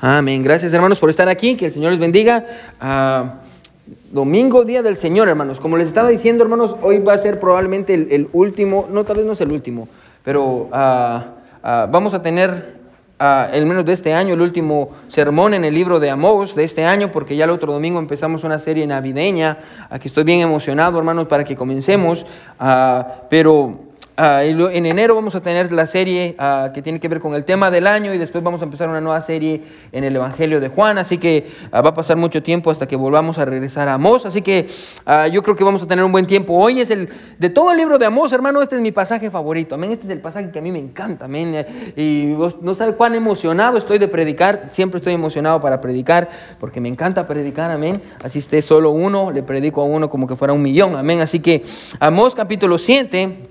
Amén. Gracias hermanos por estar aquí. Que el Señor les bendiga. Ah, domingo, día del Señor, hermanos. Como les estaba diciendo, hermanos, hoy va a ser probablemente el, último, no, tal vez no es el último, pero ah, ah, vamos a tener, el menos de este año, el último sermón en el libro de Amós de este año, porque ya el otro domingo empezamos una serie navideña. Aquí estoy bien emocionado, hermanos, para que comencemos. pero Ah, en enero vamos a tener la serie ah, que tiene que ver con el tema del año y después vamos a empezar una nueva serie en el Evangelio de Juan, así que ah, va a pasar mucho tiempo hasta que volvamos a regresar a Amós, así que yo creo que vamos a tener un buen tiempo. Hoy es el, de todo el libro de Amós, hermano, este es mi pasaje favorito, amén, este es el pasaje que a mí me encanta, amén, y no sabe cuán emocionado estoy de predicar, siempre estoy emocionado para predicar, porque me encanta predicar, amén, así esté solo uno, le predico a uno como que fuera un millón, amén, así que Amós capítulo 7,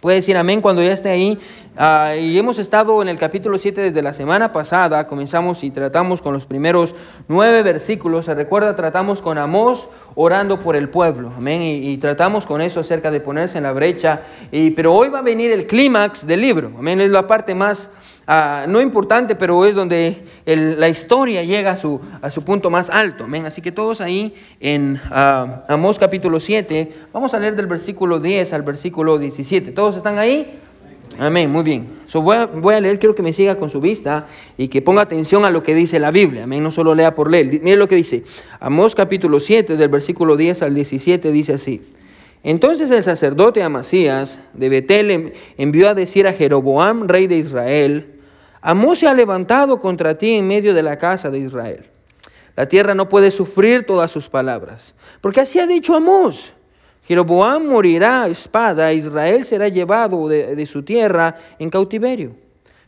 Puede decir amén cuando ya esté ahí. Ah, y hemos estado en el capítulo 7 desde la semana pasada. Comenzamos y tratamos con los primeros nueve versículos. Se recuerda, tratamos con Amós orando por el pueblo. Amén. Y, tratamos con eso acerca de ponerse en la brecha. Y, pero hoy va a venir el clímax del libro. Amén. Es la parte más Ah, no importante, pero es donde la historia llega a su, a su punto más alto. Amén. Así que todos ahí en uh, Amós capítulo 7, vamos a leer del versículo 10 al versículo 17. ¿Todos están ahí? Amén, muy bien. voy, a, voy, a, leer, quiero que me siga con su vista y que ponga atención a lo que dice la Biblia. Amén, no solo lea por leer. Mire lo que dice. Amós capítulo 7, del versículo 10 al 17, dice así. Entonces el sacerdote Amasías de Betel envió a decir a Jeroboam, rey de Israel, Amós se ha levantado contra ti en medio de la casa de Israel. La tierra no puede sufrir todas sus palabras, porque así ha dicho Amós. Jeroboam morirá espada, Israel será llevado de, su tierra en cautiverio.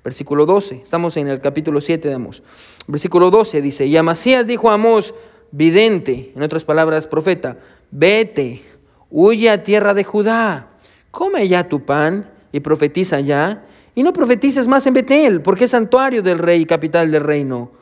Versículo 12, estamos en el capítulo 7 de Amós. Versículo 12 dice, y Amasías dijo a Amós, vidente, en otras palabras, profeta, vete, huye a tierra de Judá, come ya tu pan y profetiza ya y no profetices más en Betel, porque es santuario del rey y capital del reino.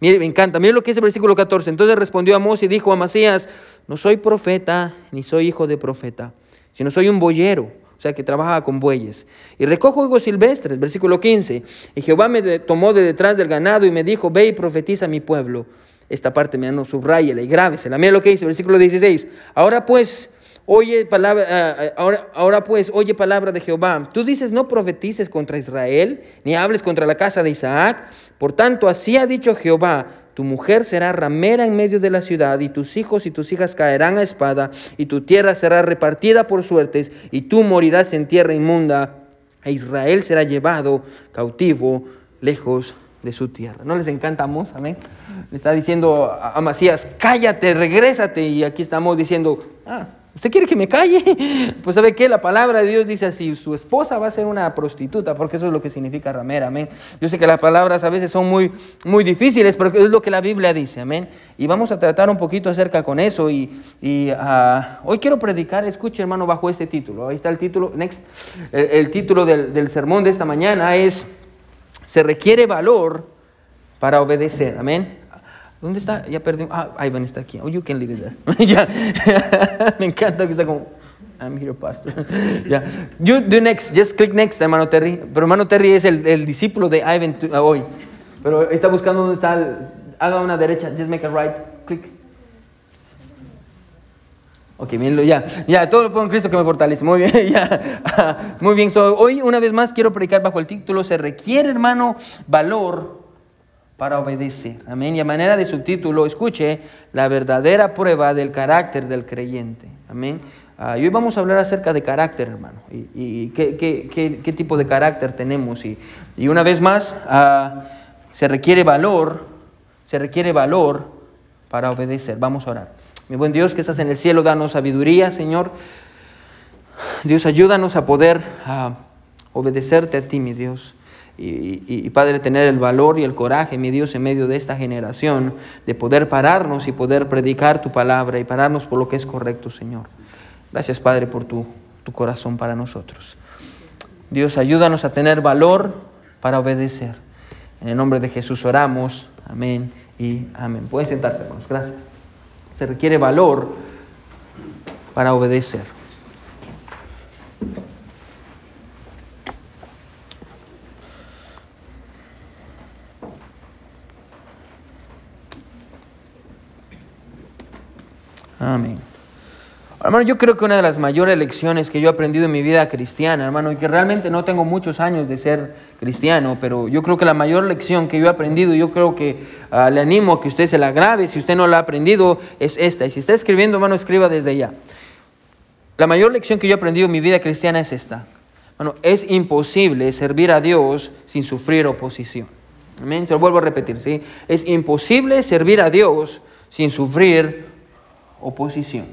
Mire, me encanta. Mire lo que es el versículo 14. Entonces respondió Amós y dijo a Amasías, no soy profeta, ni soy hijo de profeta, sino soy un boyero, o sea, que trabaja con bueyes. Y recojo higos silvestres, versículo 15. Y Jehová me tomó de detrás del ganado y me dijo, ve y profetiza a mi pueblo. Esta parte me no subrayela y grábesela. Mira lo que dice, versículo 16. Ahora pues, Oye palabra, ah, ahora, ahora pues, oye palabra de Jehová. Tú dices, no profetices contra Israel, ni hables contra la casa de Isaac. Por tanto, así ha dicho Jehová, tu mujer será ramera en medio de la ciudad, y tus hijos y tus hijas caerán a espada, y tu tierra será repartida por suertes, y tú morirás en tierra inmunda, e Israel será llevado cautivo lejos de su tierra. ¿No les encantamos? Amén. Le está diciendo a Masías, cállate, regrésate, y aquí estamos diciendo, ah, ¿Usted quiere que me calle? Pues sabe que la palabra de Dios dice así, su esposa va a ser una prostituta, porque eso es lo que significa ramera, amén. Yo sé que las palabras a veces son muy, muy difíciles, pero es lo que la Biblia dice, amén. Y vamos a tratar un poquito acerca con eso. Y, ah, hoy quiero predicar, escuche hermano, bajo este título. Ahí está el título, next. El, título del, del sermón de esta mañana es, se requiere valor para obedecer, amén. ¿Dónde está? Ya perdí. Ah, Ivan está aquí. Oh, you can leave it there. ya. Me encanta que está como. I'm here, pastor. ya. You do next. Just click next, hermano Terry. Pero hermano Terry es el, el discípulo de Ivan uh, hoy. Pero está buscando dónde está. El, haga una derecha. Just make a right. Click. Ok, ya, ya, todo lo pongo en Cristo que me fortalece. Muy bien, ya. Muy bien, hoy una vez más quiero predicar bajo el título, se requiere, hermano, valor para obedecer. Amén. Y a manera de subtítulo, escuche la verdadera prueba del carácter del creyente. Amén. Ah, y hoy vamos a hablar acerca de carácter, hermano, y, qué, tipo de carácter tenemos. Y, una vez más, ah, se requiere valor, se requiere valor para obedecer. Vamos a orar. Mi buen Dios que estás en el cielo, danos sabiduría, Señor. Dios, ayúdanos a poder ah, obedecerte a ti, mi Dios. Y, Padre, tener el valor y el coraje, mi Dios, en medio de esta generación, de poder pararnos y poder predicar tu palabra y pararnos por lo que es correcto, Señor. Gracias, Padre, por tu, tu corazón para nosotros. Dios, ayúdanos a tener valor para obedecer. En el nombre de Jesús oramos. Amén y amén. Pueden sentarse, hermanos. Gracias. Se requiere valor para obedecer. Amén. Hermano, yo creo que una de las mayores lecciones que yo he aprendido en mi vida cristiana, hermano, y que realmente no tengo muchos años de ser cristiano, pero yo creo que la mayor lección que yo he aprendido, yo creo que ah, le animo a que usted se la grabe, si usted no la ha aprendido, es esta. Y si está escribiendo, hermano, escriba desde ya. La mayor lección que yo he aprendido en mi vida cristiana es esta. Bueno, es imposible servir a Dios sin sufrir oposición. Amén. Se lo vuelvo a repetir, ¿sí? Es imposible servir a Dios sin sufrir oposición.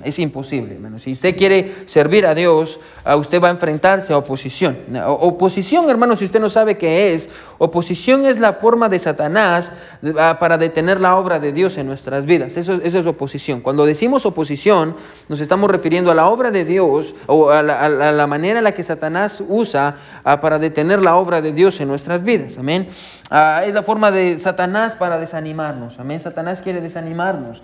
Es imposible, hermano. Si usted quiere servir a Dios, usted va a enfrentarse a oposición. Oposición, hermano, si usted no sabe qué es, oposición es la forma de Satanás ah, para detener la obra de Dios en nuestras vidas. Eso, es oposición. Cuando decimos oposición, nos estamos refiriendo a la obra de Dios o a la, manera en la que Satanás usa ah, para detener la obra de Dios en nuestras vidas. Amén. Ah, es la forma de Satanás para desanimarnos. Amén. Satanás quiere desanimarnos.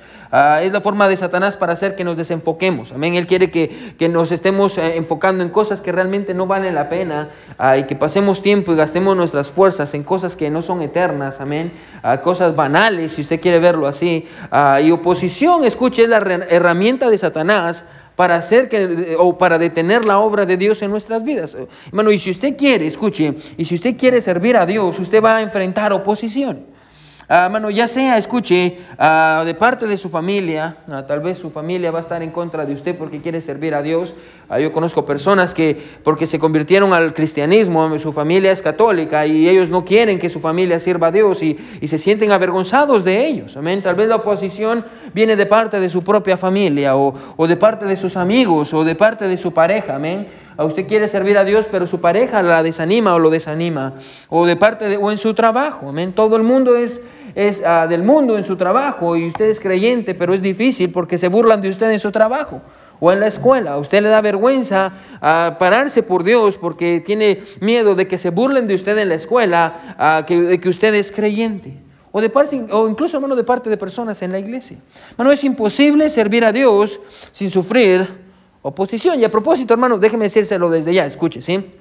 es la forma de Satanás para hacer que nos desenfoquemos. Amén. Él quiere que, nos estemos eh, enfocando en cosas que realmente no valen la pena ah, y que pasemos tiempo y gastemos nuestras fuerzas en cosas que no son eternas. Amén. a cosas banales, si usted quiere verlo así. Ah, y oposición, escuche, es la herramienta de Satanás para hacer que o para detener la obra de Dios en nuestras vidas. Hermano, y si usted quiere, escuche, y si usted quiere servir a Dios, usted va a enfrentar oposición. Ah, ya sea, escuche, ah, de parte de su familia, ah, tal vez su familia va a estar en contra de usted porque quiere servir a Dios. yo conozco personas que, porque se convirtieron al cristianismo, su familia es católica y ellos no quieren que su familia sirva a Dios y, se sienten avergonzados de ellos. Amén. Tal vez la oposición viene de parte de su propia familia o, o de parte de sus amigos o de parte de su pareja. Amén a usted quiere servir a Dios, pero su pareja la desanima o lo desanima, o de parte de, o en su trabajo. Amén. Todo el mundo es, es ah, del mundo en su trabajo y usted es creyente, pero es difícil porque se burlan de usted en su trabajo o en la escuela. A usted le da vergüenza a pararse por Dios porque tiene miedo de que se burlen de usted en la escuela, que, de que usted es creyente. O, de parte, o incluso, hermano, de parte de personas en la iglesia. Bueno, es imposible servir a Dios sin sufrir oposición. Y a propósito, hermano, déjeme decírselo desde ya, escuche, ¿sí?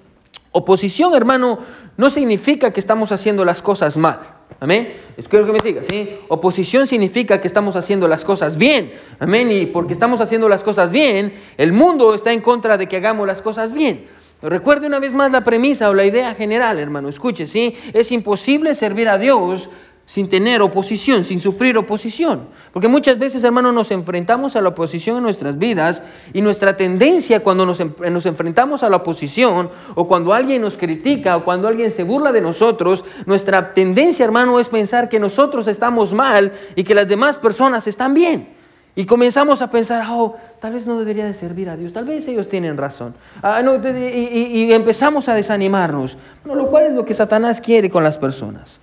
Oposición, hermano, no significa que estamos haciendo las cosas mal. Amén. Espero que me siga, ¿sí? Oposición significa que estamos haciendo las cosas bien. Amén. Y porque estamos haciendo las cosas bien, el mundo está en contra de que hagamos las cosas bien. Recuerde una vez más la premisa o la idea general, hermano. Escuche, ¿sí? Es imposible servir a Dios sin tener oposición, sin sufrir oposición. Porque muchas veces, hermanos, nos enfrentamos a la oposición en nuestras vidas y nuestra tendencia cuando nos, enfrentamos a la oposición o cuando alguien nos critica o cuando alguien se burla de nosotros, nuestra tendencia, hermano, es pensar que nosotros estamos mal y que las demás personas están bien. Y comenzamos a pensar, oh, tal vez no debería de servir a Dios, tal vez ellos tienen razón. Ah, y, empezamos a desanimarnos, lo cual es lo que Satanás quiere con las personas.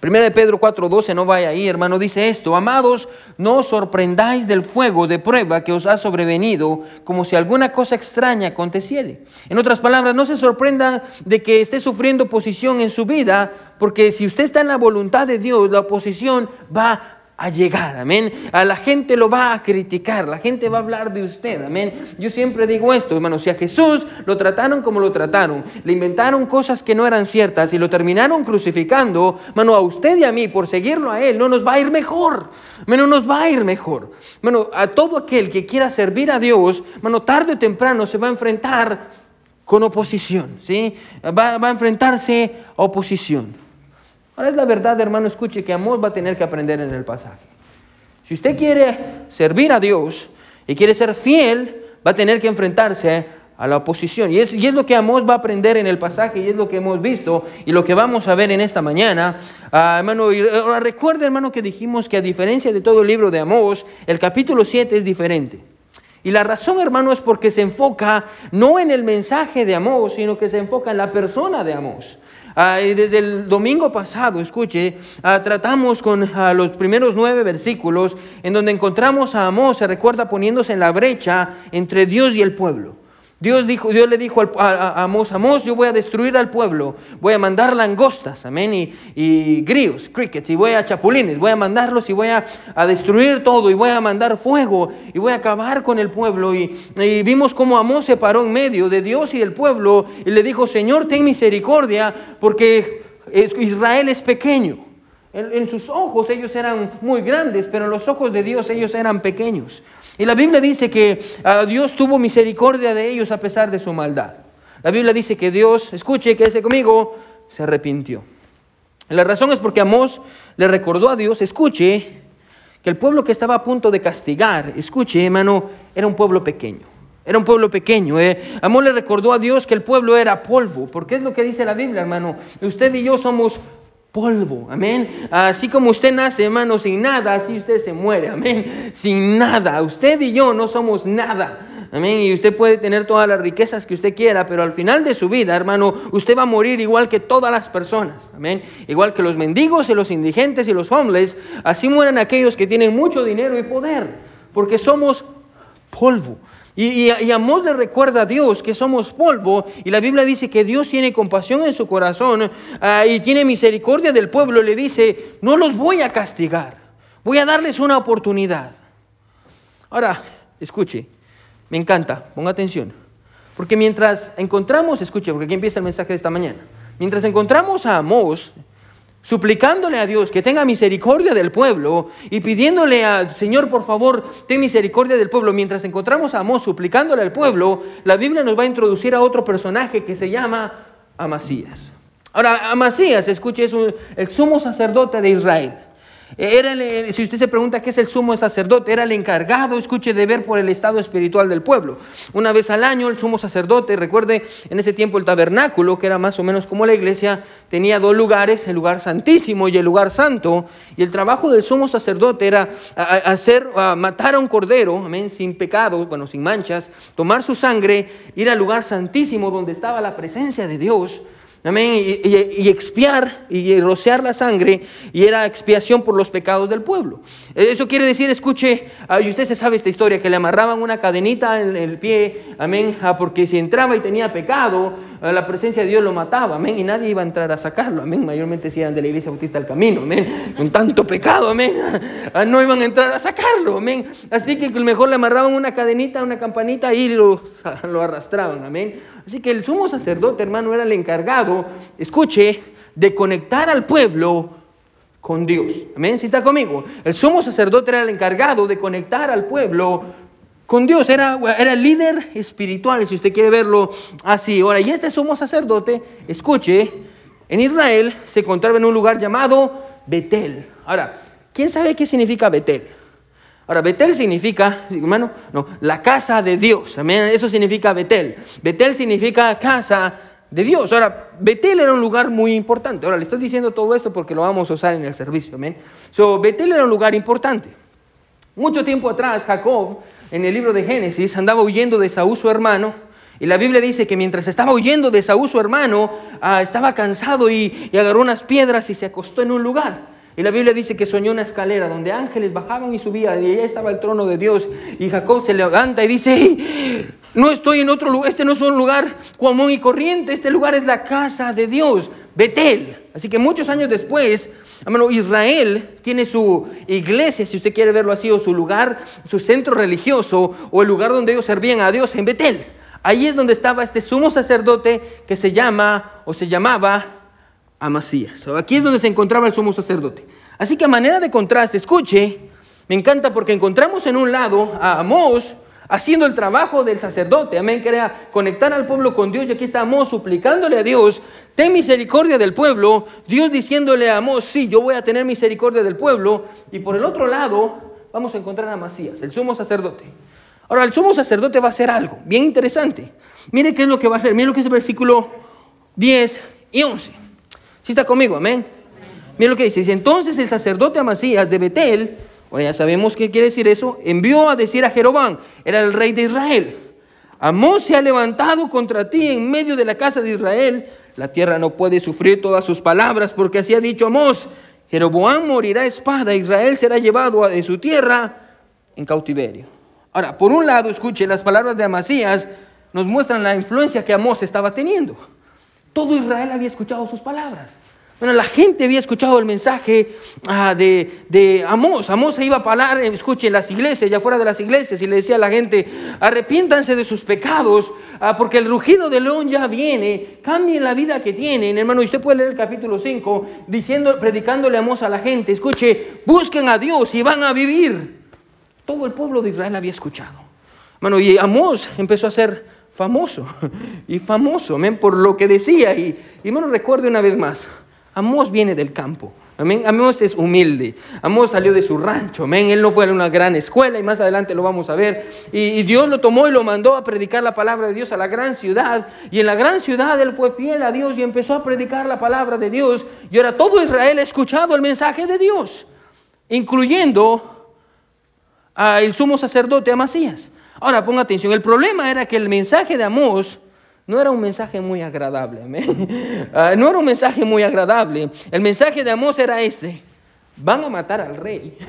Primera de Pedro 4:12, no vaya ahí, hermano, dice esto, amados, no os sorprendáis del fuego de prueba que os ha sobrevenido, como si alguna cosa extraña aconteciere. En otras palabras, no se sorprendan de que esté sufriendo oposición en su vida, porque si usted está en la voluntad de Dios, la oposición va a llegar, amén. A la gente lo va a criticar, la gente va a hablar de usted, amén. Yo siempre digo esto, hermano, si a Jesús lo trataron como lo trataron, le inventaron cosas que no eran ciertas y lo terminaron crucificando, hermano, a usted y a mí, por seguirlo a Él, no nos va a ir mejor, no nos va a ir mejor. Bueno, a todo aquel que quiera servir a Dios, hermano, tarde o temprano se va a enfrentar con oposición, ¿sí? Va, va a enfrentarse a oposición. Ahora es la verdad, hermano, escuche que Amós va a tener que aprender en el pasaje. Si usted quiere servir a Dios y quiere ser fiel, va a tener que enfrentarse a la oposición. Y es, y es lo que Amós va a aprender en el pasaje y es lo que hemos visto y lo que vamos a ver en esta mañana. Ah, hermano, y, recuerde, hermano, que dijimos que a diferencia de todo el libro de Amós, el capítulo 7 es diferente. Y la razón, hermano, es porque se enfoca no en el mensaje de Amós, sino que se enfoca en la persona de Amós. Ah, desde el domingo pasado, escuche, ah, tratamos con ah, los primeros nueve versículos en donde encontramos a Amós, se recuerda poniéndose en la brecha entre Dios y el pueblo. Dios, dijo, Dios le dijo a, Amós, Amós, yo voy a destruir al pueblo, voy a mandar langostas, amén, y, y grillos, crickets, y voy a chapulines, voy a mandarlos y voy a, destruir todo, y voy a mandar fuego, y voy a acabar con el pueblo. Y, vimos cómo Amós se paró en medio de Dios y del pueblo, y le dijo, Señor, ten misericordia, porque Israel es pequeño. En, en sus ojos ellos eran muy grandes, pero en los ojos de Dios ellos eran pequeños. Y la Biblia dice que ah, Dios tuvo misericordia de ellos a pesar de su maldad. La Biblia dice que Dios, escuche, quédese conmigo, se arrepintió. La razón es porque Amós le recordó a Dios, escuche, que el pueblo que estaba a punto de castigar, escuche, hermano, era un pueblo pequeño. Era un pueblo pequeño. ¿eh? Amós le recordó a Dios que el pueblo era polvo, porque es lo que dice la Biblia, hermano. Usted y yo somos polvo, amén. Así como usted nace, hermano, sin nada, así usted se muere, amén. Sin nada. Usted y yo no somos nada. Amén. Y usted puede tener todas las riquezas que usted quiera, pero al final de su vida, hermano, usted va a morir igual que todas las personas. Amén. Igual que los mendigos y los indigentes y los hombres, así mueren aquellos que tienen mucho dinero y poder, porque somos polvo. Y, y, Amós le recuerda a Dios que somos polvo y la Biblia dice que Dios tiene compasión en su corazón ah, y tiene misericordia del pueblo. Le dice, no los voy a castigar, voy a darles una oportunidad. Ahora, escuche, me encanta, ponga atención. Porque mientras encontramos, escuche, porque aquí empieza el mensaje de esta mañana. Mientras encontramos a Amós suplicándole a Dios que tenga misericordia del pueblo y pidiéndole al Señor, por favor, ten misericordia del pueblo. Mientras encontramos a Amós suplicándole al pueblo, la Biblia nos va a introducir a otro personaje que se llama Amasías. Ahora, Amasías, escuche, es el sumo sacerdote de Israel. Era si usted se pregunta qué es el sumo sacerdote, era el encargado, escuche, de ver por el estado espiritual del pueblo. Una vez al año el sumo sacerdote, recuerde, en ese tiempo el tabernáculo, que era más o menos como la iglesia, tenía dos lugares, el lugar santísimo y el lugar santo. Y el trabajo del sumo sacerdote era hacer, matar a un cordero, amén, sin pecado, bueno, sin manchas, tomar su sangre, ir al lugar santísimo donde estaba la presencia de Dios Amén. Y, expiar y rociar la sangre y era expiación por los pecados del pueblo. Eso quiere decir, escuche, ah, y usted se sabe esta historia, que le amarraban una cadenita en el pie, amén, ah, porque si entraba y tenía pecado, ah, la presencia de Dios lo mataba, amén, y nadie iba a entrar a sacarlo, amén, mayormente si eran de la iglesia bautista del camino, amén, con tanto pecado, amén, no iban a entrar a sacarlo, amén. Así que mejor le amarraban una cadenita, una campanita y lo, lo arrastraban, amén. Así que el sumo sacerdote, hermano, era el encargado, escuche, de conectar al pueblo con Dios. Amén, si está conmigo. El sumo sacerdote era el encargado de conectar al pueblo con Dios. Era, era el líder espiritual, si usted quiere verlo así. Ahora, y este sumo sacerdote, escuche, en Israel se encontraba en un lugar llamado Betel. Ahora, ¿quién sabe qué significa Betel? Ahora, Betel significa, hermano, no, la casa de Dios. Amén. Eso significa Betel. Betel significa casa de Dios. Ahora, Betel era un lugar muy importante. Ahora, le estoy diciendo todo esto porque lo vamos a usar en el servicio. Amén. So, Betel era un lugar importante. Mucho tiempo atrás, Jacob, en el libro de Génesis, andaba huyendo de Saúl, su hermano. Y la Biblia dice que mientras estaba huyendo de Saúl, su hermano, ah, estaba cansado y agarró unas piedras y se acostó en un lugar. Y la Biblia dice que soñó una escalera donde ángeles bajaban y subían y allá estaba el trono de Dios. Y Jacob se levanta y dice, no estoy en otro lugar, este no es un lugar común y corriente, este lugar es la casa de Dios, Betel. Así que muchos años después, Israel tiene su iglesia, si usted quiere verlo así, o su lugar, su centro religioso, o el lugar donde ellos servían a Dios en Betel. Ahí es donde estaba este sumo sacerdote que se llama o se llamaba Aquí es donde se encontraba el sumo sacerdote. Así que a manera de contraste, escuche, me encanta porque encontramos en un lado a Amós haciendo el trabajo del sacerdote, amén, que era conectar al pueblo con Dios, y aquí está Amós suplicándole a Dios, ten misericordia del pueblo, Dios diciéndole a Amós, sí, yo voy a tener misericordia del pueblo, y por el otro lado vamos a encontrar a Amasías, el sumo sacerdote. Ahora, el sumo sacerdote va a hacer algo bien interesante. Mire qué es lo que va a hacer, mire lo que es el versículo 10 y 11. ¿Sí está conmigo? Amén. Mira lo que dice. entonces el sacerdote Amasías de Betel, bueno, ya sabemos qué quiere decir eso, envió a decir a Jeroboam, era el rey de Israel, Amós se ha levantado contra ti en medio de la casa de Israel, la tierra no puede sufrir todas sus palabras, porque así ha dicho Amós, Jeroboam morirá a espada, Israel será llevado de su tierra en cautiverio. Ahora, por un lado, escuche, las palabras de Amasías nos muestran la influencia que Amós estaba teniendo. Todo Israel había escuchado sus palabras. Bueno, la gente había escuchado el mensaje ah, de, de Amós. Amós se iba a hablar, escuchen, las iglesias, ya fuera de las iglesias, y le decía a la gente, arrepiéntanse de sus pecados, ah, porque el rugido del león ya viene, cambien la vida que tienen. Hermano, usted puede leer el capítulo 5, diciendo, predicándole a Amós a la gente, escuche, busquen a Dios y van a vivir. todo el pueblo de Israel había escuchado. Bueno, y Amós empezó a ser famoso y famoso, amén, por lo que decía. Y, y bueno, recuerde una vez más, Amós viene del campo. Amén. Amós es humilde. Amós salió de su rancho. Amén. Él no fue a una gran escuela y más adelante lo vamos a ver. Y, Dios lo tomó y lo mandó a predicar la palabra de Dios a la gran ciudad. Y en la gran ciudad él fue fiel a Dios y empezó a predicar la palabra de Dios. Y ahora todo Israel ha escuchado el mensaje de Dios, incluyendo al sumo sacerdote Amasías. Ahora ponga atención. El problema era que el mensaje de Amós no era un mensaje muy agradable. Ah, no era un mensaje muy agradable. El mensaje de Amós era este. Van a matar al rey.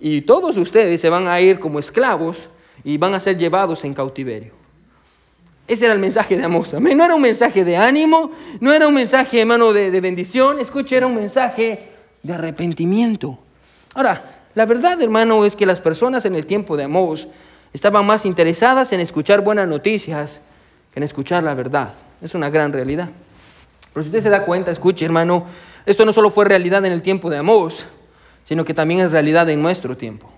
Y todos ustedes se van a ir como esclavos y van a ser llevados en cautiverio. Ese era el mensaje de Amós. No era un mensaje de ánimo, no era un mensaje, hermano, de, de bendición. Escuche, era un mensaje de arrepentimiento. Ahora, la verdad, hermano, es que las personas en el tiempo de Amós estaban más interesadas en escuchar buenas noticias en escuchar la verdad. Es una gran realidad. Pero si usted se da cuenta, escuche hermano, esto no solo fue realidad en el tiempo de Amós, sino que también es realidad en nuestro tiempo.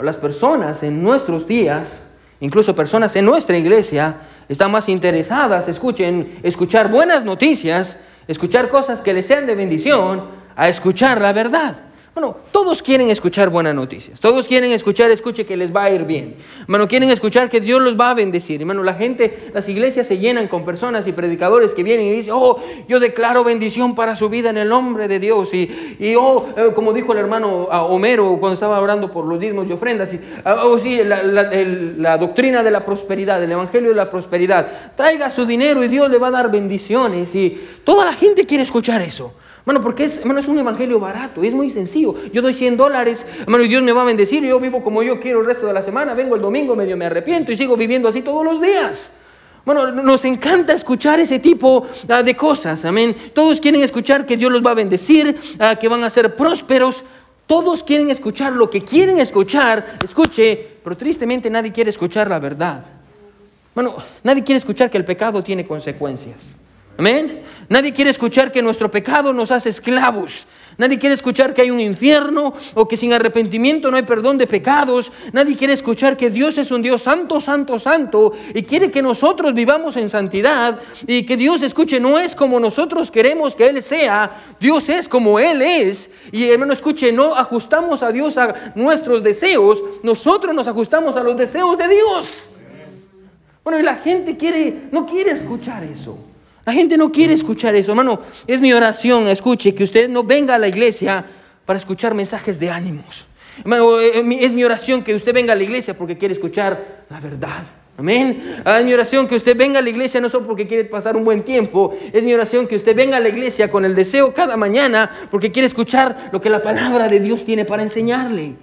Las personas en nuestros días, incluso personas en nuestra iglesia, están más interesadas, escuchen, escuchar buenas noticias, escuchar cosas que les sean de bendición, a escuchar la verdad. Bueno, todos quieren escuchar buenas noticias. Todos quieren escuchar, escuche que les va a ir bien. Hermano, quieren escuchar que Dios los va a bendecir. Hermano, la gente, las iglesias se llenan con personas y predicadores que vienen y dicen, oh, yo declaro bendición para su vida en el nombre de Dios. Y, y oh, eh, como dijo el hermano Homero cuando estaba orando por los diezmos y ofrendas, y, ah, oh, sí, la, la doctrina de la prosperidad, el evangelio de la prosperidad. Traiga su dinero y Dios le va a dar bendiciones. Y toda la gente quiere escuchar eso. Bueno, porque es, es un evangelio barato, es muy sencillo. Yo doy 100 dólares, hermano, y Dios me va a bendecir. Yo vivo como yo quiero el resto de la semana. Vengo el domingo, medio me arrepiento y sigo viviendo así todos los días. Bueno, nos encanta escuchar ese tipo ah, de cosas, amén. Todos quieren escuchar que Dios los va a bendecir, ah, que van a ser prósperos. Todos quieren escuchar lo que quieren escuchar. Escuche, pero tristemente nadie quiere escuchar la verdad. Bueno, nadie quiere escuchar que el pecado tiene consecuencias. Amén. Nadie quiere escuchar que nuestro pecado nos hace esclavos. Nadie quiere escuchar que hay un infierno o que sin arrepentimiento no hay perdón de pecados. Nadie quiere escuchar que Dios es un Dios santo, santo, santo y quiere que nosotros vivamos en santidad y que Dios escuche, no es como nosotros queremos que Él sea, Dios es como Él es. Y hermano, escuche, no ajustamos a Dios a nuestros deseos, nosotros nos ajustamos a los deseos de Dios. Bueno, y la gente quiere, no quiere escuchar eso. La gente no quiere escuchar eso, hermano. Es mi oración, escuche, que usted no venga a la iglesia para escuchar mensajes de ánimos. Hermano, eh, es mi oración que usted venga a la iglesia porque quiere escuchar la verdad. Amén. Ah, es mi oración que usted venga a la iglesia no solo porque quiere pasar un buen tiempo. Es mi oración que usted venga a la iglesia con el deseo cada mañana porque quiere escuchar lo que la palabra de Dios tiene para enseñarle.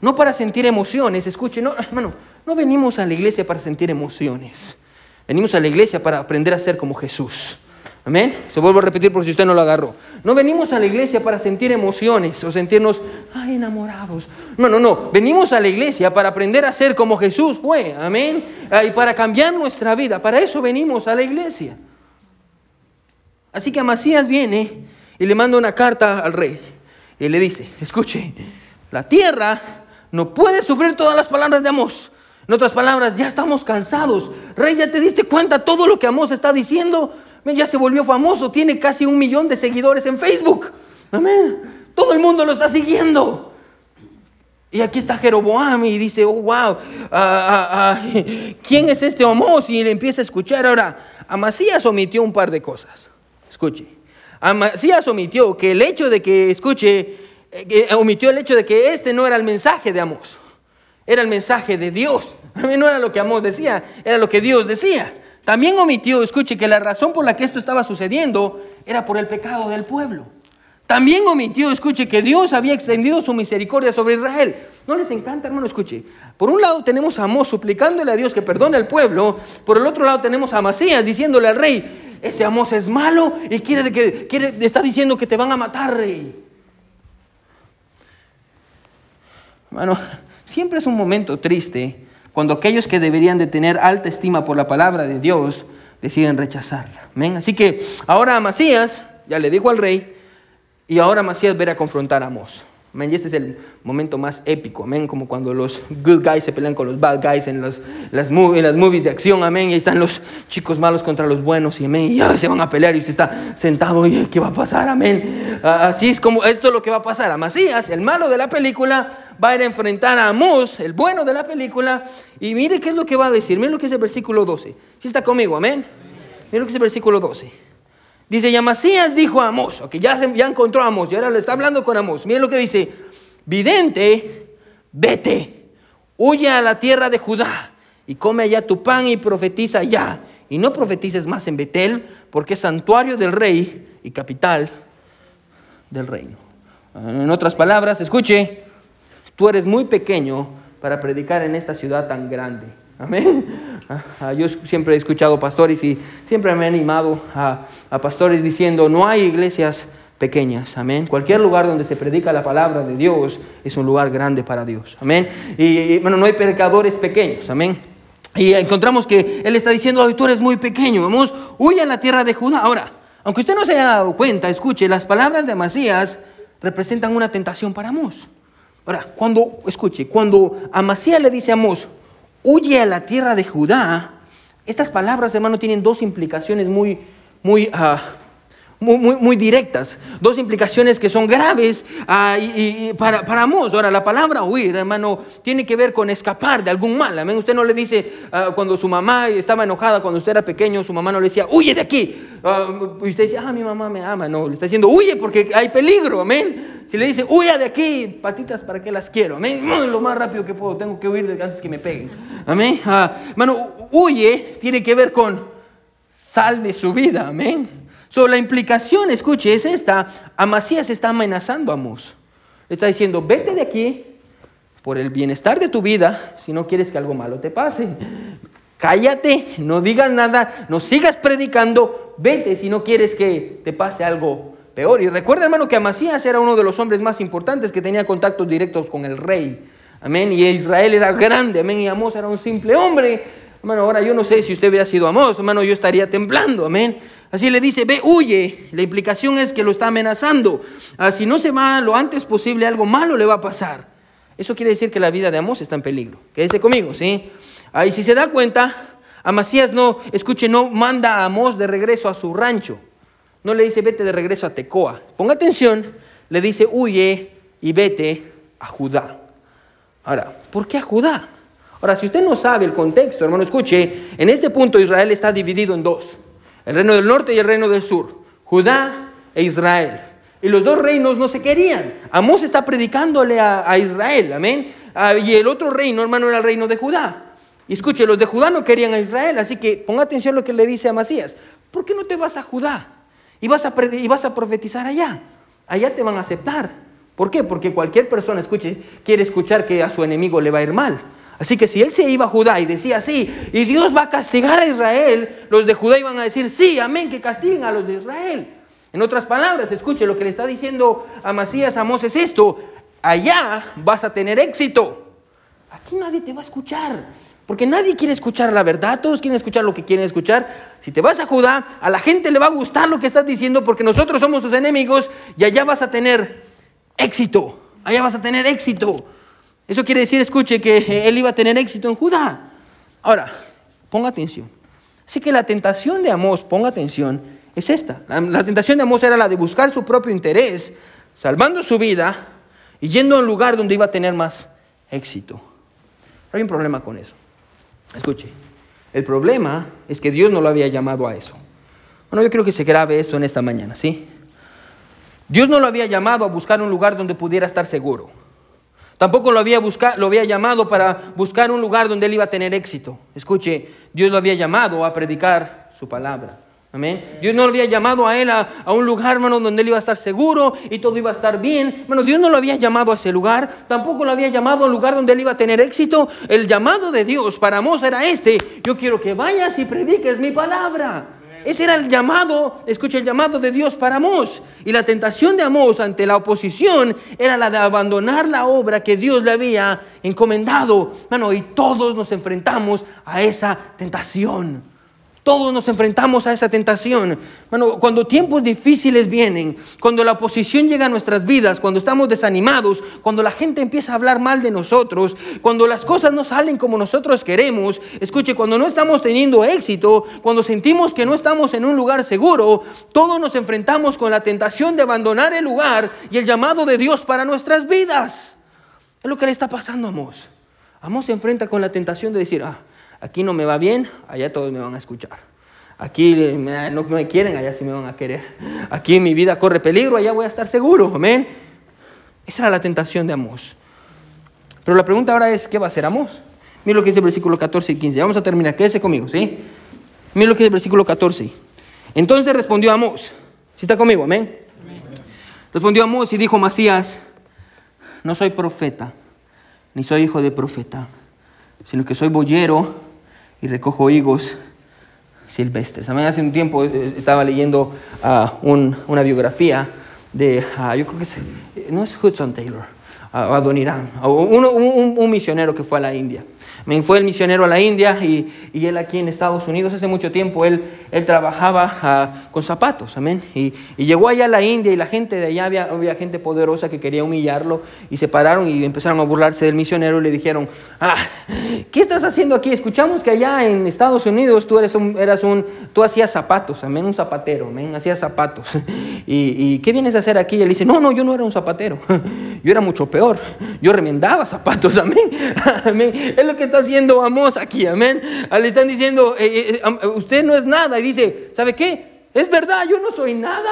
No para sentir emociones. Escuche, no, hermano, no venimos a la iglesia para sentir emociones. Venimos a la iglesia para aprender a ser como Jesús. Amén. Se vuelvo a repetir por si usted no lo agarró. No venimos a la iglesia para sentir emociones o sentirnos ay, enamorados. No, no, no. Venimos a la iglesia para aprender a ser como Jesús fue. Amén. Ah, y para cambiar nuestra vida. Para eso venimos a la iglesia. Así que Amasías viene y le manda una carta al rey. Y le dice, escuche, la tierra no puede sufrir todas las palabras de Amós. En otras palabras, ya estamos cansados. Rey, ¿ya te diste cuenta todo lo que Amós está diciendo? Ya se volvió famoso, tiene casi un millón de seguidores en Facebook. Amén. Todo el mundo lo está siguiendo. Y aquí está Jeroboam y dice, oh, wow, ah, ah, ah, ¿quién es este Amós? Y le empieza a escuchar. Ahora, Amasías omitió un par de cosas. Escuche. Amasías omitió que el hecho de que, escuche, eh, omitió el hecho de que este no era el mensaje de Amós. Era el mensaje de Dios. No era lo que Amós decía, era lo que Dios decía. También omitió, escuche, que la razón por la que esto estaba sucediendo era por el pecado del pueblo. También omitió, escuche, que Dios había extendido su misericordia sobre Israel. ¿No les encanta, hermano? Escuche. Por un lado tenemos a Amós suplicándole a Dios que perdone al pueblo. Por el otro lado tenemos a Amasías diciéndole al rey, ese Amós es malo y quiere que, quiere, está diciendo que te van a matar, rey. Hermano, siempre es un momento triste cuando aquellos que deberían de tener alta estima por la palabra de Dios deciden rechazarla. Así que ahora Amasías ya le dijo al rey y ahora Amasías verá a confrontar a Amós. Amén. Y este es el momento más épico, amén. Como cuando los good guys se pelean con los bad guys en, las, las movies de acción, amén. Y ahí están los chicos malos contra los buenos, y amén. Y se van a pelear y usted está sentado, y ¿qué va a pasar? Amén. Así es como esto es lo que va a pasar. A Macías, el malo de la película, va a ir a enfrentar a Amós, el bueno de la película. Y mire qué es lo que va a decir. Mire lo que es el versículo 12. Si está conmigo, amén. Mire lo que es el versículo 12. Dice, y Amasías dijo a Amós, ok, ya, ya encontró a Amós, y ahora le está hablando con Amós. Miren lo que dice, vidente, vete, huye a la tierra de Judá y come allá tu pan y profetiza allá. Y no profetices más en Betel, porque es santuario del rey y capital del reino. En otras palabras, escuche, tú eres muy pequeño para predicar en esta ciudad tan grande. Amén. Ah, yo siempre he escuchado pastores y siempre me he animado a, pastores diciendo, no hay iglesias pequeñas, amén. Cualquier lugar donde se predica la palabra de Dios es un lugar grande para Dios, amén. Y, bueno, no hay pecadores pequeños, amén. Y encontramos que Él está diciendo, tú eres muy pequeño, vamos, huye a la tierra de Judá. Ahora, aunque usted no se haya dado cuenta, escuche, las palabras de Amasías representan una tentación para Amos. Ahora, cuando, escuche, cuando Amasías le dice a Amos, huye a la tierra de Judá, estas palabras, hermano, tienen dos implicaciones muy, muy, ah, muy, muy, directas, dos implicaciones que son graves ah, y, para, para Ahora, la palabra huir, hermano, tiene que ver con escapar de algún mal. Amén. Usted no le dice ah, cuando su mamá estaba enojada, cuando usted era pequeño, su mamá no le decía, huye de aquí. y usted dice, ah, mi mamá me ama. No, le está diciendo, huye porque hay peligro. Amén. Si le dice, huya de aquí, patitas, ¿para qué las quiero? Amén. Lo más rápido que puedo, tengo que huir de antes que me peguen. Amén. hermano, huye tiene que ver con salve su vida. Amén. So, la implicación, escuche, es esta. Amasías está amenazando a Amos. Está diciendo, vete de aquí por el bienestar de tu vida si no quieres que algo malo te pase. Cállate, no digas nada, no sigas predicando, vete si no quieres que te pase algo peor. Y recuerda, hermano, que Amasías era uno de los hombres más importantes que tenía contactos directos con el rey. Amén. Y Israel era grande. Amén. Y Amos era un simple hombre. Hermano, ahora yo no sé si usted hubiera sido Amos, hermano, yo estaría temblando. Amén. Así le dice, ve, huye. La implicación es que lo está amenazando. Ah, si no se va lo antes posible, algo malo le va a pasar. Eso quiere decir que la vida de Amós está en peligro. Quédese conmigo, ¿sí? Ahí si se da cuenta, Amasías no, escuche, no manda a Amós de regreso a su rancho. No le dice, vete de regreso a Tecoa. Ponga atención, le dice, huye y vete a Judá. Ahora, ¿por qué a Judá? Ahora, si usted no sabe el contexto, hermano, escuche, en este punto Israel está dividido en dos el reino del norte y el reino del sur, Judá e Israel. Y los dos reinos no se querían. Amós está predicándole a, Israel, amén. Ah, y el otro reino, hermano, era el reino de Judá. Y escuche, los de Judá no querían a Israel, así que ponga atención a lo que le dice a Masías. ¿Por qué no te vas a Judá? Y vas a, y vas a profetizar allá. Allá te van a aceptar. ¿Por qué? Porque cualquier persona, escuche, quiere escuchar que a su enemigo le va a ir mal. Así que si él se iba a Judá y decía sí, y Dios va a castigar a Israel, los de Judá iban a decir sí, amén, que castiguen a los de Israel. En otras palabras, escuche lo que le está diciendo a Masías Amós es esto, allá vas a tener éxito. Aquí nadie te va a escuchar, porque nadie quiere escuchar la verdad, todos quieren escuchar lo que quieren escuchar. Si te vas a Judá, a la gente le va a gustar lo que estás diciendo porque nosotros somos sus enemigos y allá vas a tener éxito, allá vas a tener éxito. Eso quiere decir, escuche, que él iba a tener éxito en Judá. Ahora, ponga atención. Así que la tentación de Amós, ponga atención, es esta. La, tentación de Amós era la de buscar su propio interés, salvando su vida y yendo a un lugar donde iba a tener más éxito. hay un problema con eso. Escuche, el problema es que Dios no lo había llamado a eso. Bueno, yo creo que se grabe esto en esta mañana, ¿sí? Dios no lo había llamado a buscar un lugar donde pudiera estar seguro. Tampoco lo había, lo había llamado para buscar un lugar donde él iba a tener éxito. Escuche, Dios lo había llamado a predicar su palabra. Amén. Dios no lo había llamado a él a, un lugar, hermano, donde él iba a estar seguro y todo iba a estar bien. Bueno, Dios no lo había llamado a ese lugar. Tampoco lo había llamado a un lugar donde él iba a tener éxito. El llamado de Dios para Mos era este. Yo quiero que vayas y prediques mi palabra. Ese era el llamado, escucha el llamado de Dios para Amós. Y la tentación de Amós ante la oposición era la de abandonar la obra que Dios le había encomendado. Bueno, y todos nos enfrentamos a esa tentación. Todos nos enfrentamos a esa tentación. Bueno, cuando tiempos difíciles vienen, cuando la oposición llega a nuestras vidas, cuando estamos desanimados, cuando la gente empieza a hablar mal de nosotros, cuando las cosas no salen como nosotros queremos, escuche, cuando no estamos teniendo éxito, cuando sentimos que no estamos en un lugar seguro, todos nos enfrentamos con la tentación de abandonar el lugar y el llamado de Dios para nuestras vidas. Es lo que le está pasando a Amos. Amos se enfrenta con la tentación de decir, ah, Aquí no me va bien, allá todos me van a escuchar. Aquí no me quieren, allá sí me van a querer. Aquí mi vida corre peligro, allá voy a estar seguro. Amén. Esa era la tentación de Amós. Pero la pregunta ahora es, ¿qué va a hacer Amós? Mira lo que dice el versículo 14 y 15. Vamos a terminar, quédese conmigo, ¿sí? Mira lo que dice el versículo 14. Entonces respondió Amós. ¿Sí está conmigo? Amén. Respondió Amós y dijo Masías, no soy profeta, ni soy hijo de profeta, sino que soy boyero y recojo higos silvestres. También hace un tiempo eh, estaba leyendo ah, una biografía de, ah, yo creo que es, no es Hudson Taylor, uh, Adoniram, un, un misionero que fue a la India. Fue el misionero a la India y, y, él aquí en Estados Unidos hace mucho tiempo, él, él trabajaba con zapatos, amén. Y, y, llegó allá a la India y la gente de allá, había, había, gente poderosa que quería humillarlo y se pararon y empezaron a burlarse del misionero y le dijeron, ah, ¿qué estás haciendo aquí? Escuchamos que allá en Estados Unidos tú eres un, eras un, tú hacías zapatos, amén, un zapatero, amén, hacías zapatos. Y, y ¿qué vienes a hacer aquí? Él dice, no, no, yo no era un zapatero, yo era mucho peor, yo remendaba zapatos, amén. amén. Es lo que está haciendo Amos aquí, amén. Le están diciendo, eh, eh, usted no es nada. Y dice, ¿sabe qué? Es verdad, yo no soy nada.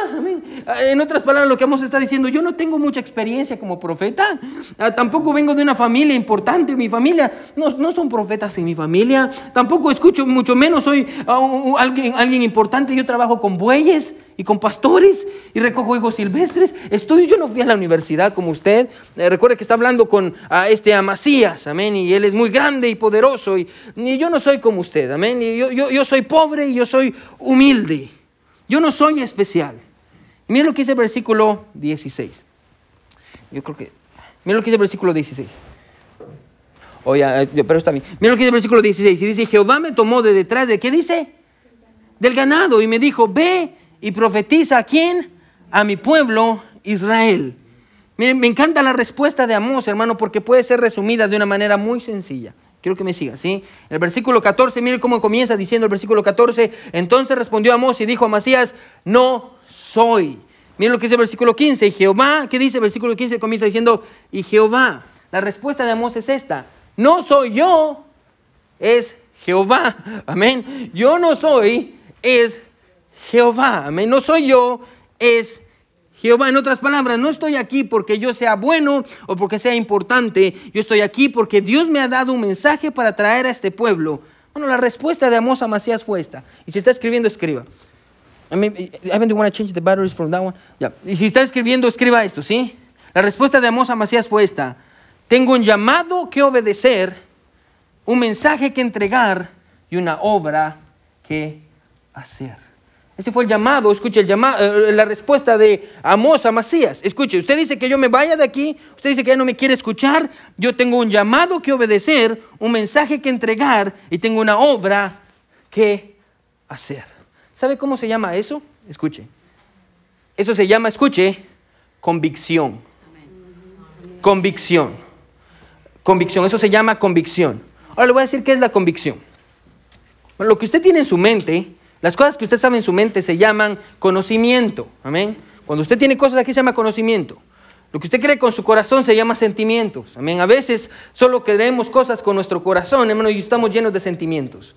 Ah, en otras palabras, lo que Amos está diciendo, yo no tengo mucha experiencia como profeta. Ah, tampoco vengo de una familia importante. Mi familia no, no son profetas en mi familia. Tampoco escucho, mucho menos soy alguien, alguien importante. Yo trabajo con bueyes y con pastores y recojo higos silvestres. Estudio, yo no fui a la universidad como usted. Eh, recuerde que está hablando con a este Amasías, amén, y él es muy grande y poderoso y, yo no soy como usted, amén. Y yo, yo, yo, soy pobre y yo soy humilde. Yo no soy especial. Mira lo que dice el versículo 16. Yo creo que, mira lo que dice el versículo 16. Oye, eh, pero está bien. Mira lo que dice el versículo 16. Y dice, Jehová me tomó de detrás de, ¿qué dice? Del ganado. Y me dijo, ve y profetiza a quién? A mi pueblo Israel. Miren, me encanta la respuesta de Amós, hermano, porque puede ser resumida de una manera muy sencilla. Quiero que me siga, ¿sí? El versículo 14, miren cómo comienza diciendo el versículo 14. Entonces respondió Amós y dijo a Masías, no soy. Miren lo que dice el versículo 15. Y Jehová, ¿qué dice el versículo 15? Comienza diciendo, y Jehová. La respuesta de Amós es esta. No soy yo, es Jehová. Amén. Yo no soy, es Jehová. Amén. No soy yo, es Jehová. En otras palabras, no estoy aquí porque yo sea bueno o porque sea importante. Yo estoy aquí porque Dios me ha dado un mensaje para traer a este pueblo. Bueno, la respuesta de Amos a Macías fue esta. Y si está escribiendo, escriba. I mean, want to change the batteries from that one? Y si está escribiendo, escriba esto, ¿sí? La respuesta de Amos a Macías fue esta. Tengo un llamado que obedecer, un mensaje que entregar y una obra que hacer. Ese fue el llamado, escuche, el eh, la respuesta de Amos a Masías. Escuche, usted dice que yo me vaya de aquí, usted dice que ya no me quiere escuchar, yo tengo un llamado que obedecer, un mensaje que entregar y tengo una obra que hacer. ¿Sabe cómo se llama eso? Escuche. Eso se llama, escuche, convicción. Convicción. Convicción, eso se llama convicción. Ahora le voy a decir qué es la convicción. Lo que usted tiene en su mente las cosas que usted sabe en su mente se llaman conocimiento. Amén. Cuando usted tiene cosas aquí se llama conocimiento. Lo que usted cree con su corazón se llama sentimientos. Amén. A veces solo creemos cosas con nuestro corazón, hermano, y estamos llenos de sentimientos.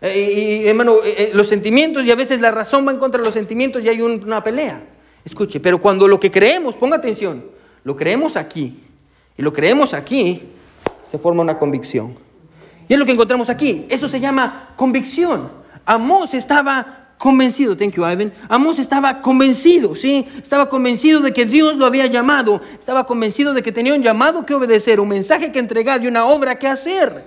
Eh, y, hermano, eh, eh, los sentimientos y a veces la razón va en contra de los sentimientos y hay una pelea. Escuche, pero cuando lo que creemos, ponga atención, lo creemos aquí y lo creemos aquí, se forma una convicción. Y es lo que encontramos aquí. Eso se llama convicción. Amos estaba convencido, thank you Ivan, Amos estaba convencido, ¿sí? Estaba convencido de que Dios lo había llamado, estaba convencido de que tenía un llamado que obedecer, un mensaje que entregar y una obra que hacer.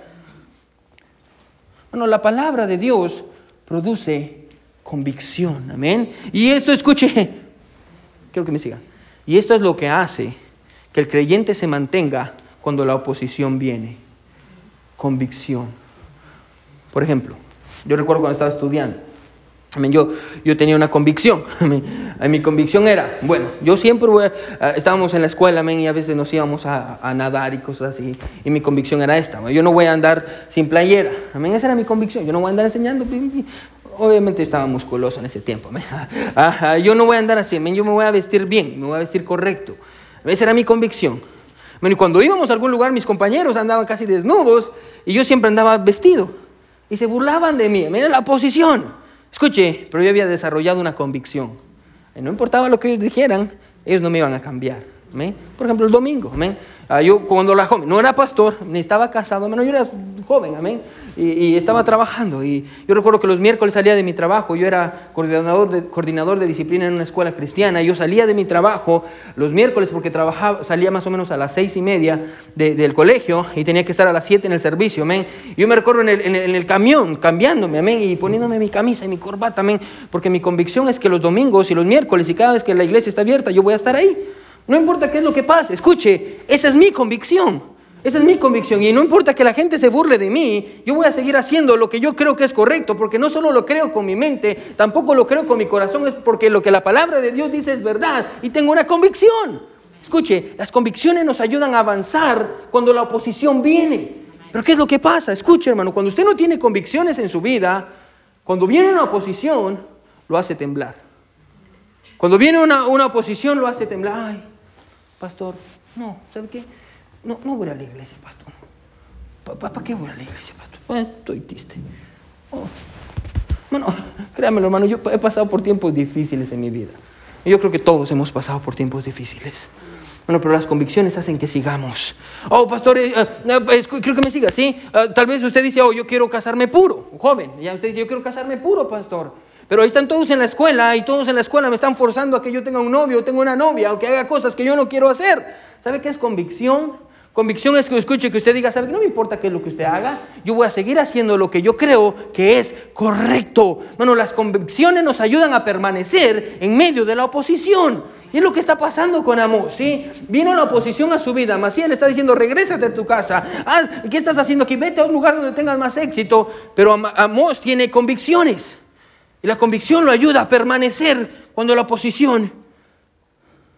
Bueno, la palabra de Dios produce convicción, amén. Y esto, escuche, quiero que me siga. Y esto es lo que hace que el creyente se mantenga cuando la oposición viene. Convicción. Por ejemplo, yo recuerdo cuando estaba estudiando. Yo, yo tenía una convicción. Mi, convicción era, bueno, yo siempre voy estábamos en la escuela y a veces nos íbamos a, nadar y cosas así. Y mi convicción era esta, yo no voy a andar sin playera. Esa era mi convicción, yo no voy a andar enseñando. Obviamente estaba musculoso en ese tiempo. Yo no voy a andar así, yo me voy a vestir bien, me voy a vestir correcto. Esa era mi convicción. Y cuando íbamos a algún lugar, mis compañeros andaban casi desnudos y yo siempre andaba vestido. Y se burlaban de mí, mira la posición. Escuche, pero yo había desarrollado una convicción. No importaba lo que ellos dijeran, ellos no me iban a cambiar. Por ejemplo, el domingo. Ah, yo cuando la joven, no era pastor, ni estaba casado, yo era joven. Amén y, estaba trabajando. Y yo recuerdo que los miércoles salía de mi trabajo, yo era coordinador de, disciplina en una escuela cristiana, yo salía de mi trabajo los miércoles porque trabajaba, salía más o menos a las seis y media del colegio y tenía que estar a las siete en el servicio, amén. Yo me recuerdo en el, en, el, camión, cambiándome, amén, y poniéndome mi camisa y mi corbata, amén, porque mi convicción es que los domingos y los miércoles y cada vez que la iglesia está abierta, yo voy a estar ahí. No importa qué es lo que pase, escuche, esa es mi convicción. Esa es mi convicción. Y no importa que la gente se burle de mí, yo voy a seguir haciendo lo que yo creo que es correcto, porque no solo lo creo con mi mente, tampoco lo creo con mi corazón, es porque lo que la palabra de Dios dice es verdad y tengo una convicción. Escuche, las convicciones nos ayudan a avanzar cuando la oposición viene. Pero ¿qué es lo que pasa? Escuche, hermano, cuando usted no tiene convicciones en su vida, cuando viene una oposición, lo hace temblar. Cuando viene una, una oposición, lo hace temblar. Ay, pastor, no, ¿sabe qué? No, no voy a la iglesia, pastor. ¿Para qué voy a la iglesia, pastor? Pues, estoy triste. Oh. Bueno, créanmelo, hermano, yo he pasado por tiempos difíciles en mi vida. Yo creo que todos hemos pasado por tiempos difíciles. Bueno, pero las convicciones hacen que sigamos. Oh, pastor, eh, eh, eh, creo que me siga, ¿sí? tal vez usted dice, oh, yo quiero casarme puro, joven. Ya usted dice, yo quiero casarme puro, pastor. Pero ahí están todos en la escuela y todos en la escuela me están forzando a que yo tenga un novio o tenga una novia o que haga cosas que yo no quiero hacer. ¿Sabe qué es convicción? Convicción es que escuche, que usted diga, ¿sabe? No me importa qué es lo que usted haga, yo voy a seguir haciendo lo que yo creo que es correcto. Bueno, las convicciones nos ayudan a permanecer en medio de la oposición. Y es lo que está pasando con Amós, ¿sí? Vino la oposición a su vida. Macías le está diciendo, regrésate a tu casa. ¿Qué estás haciendo aquí? Vete a un lugar donde tengas más éxito. Pero Amós tiene convicciones. Y la convicción lo ayuda a permanecer cuando la oposición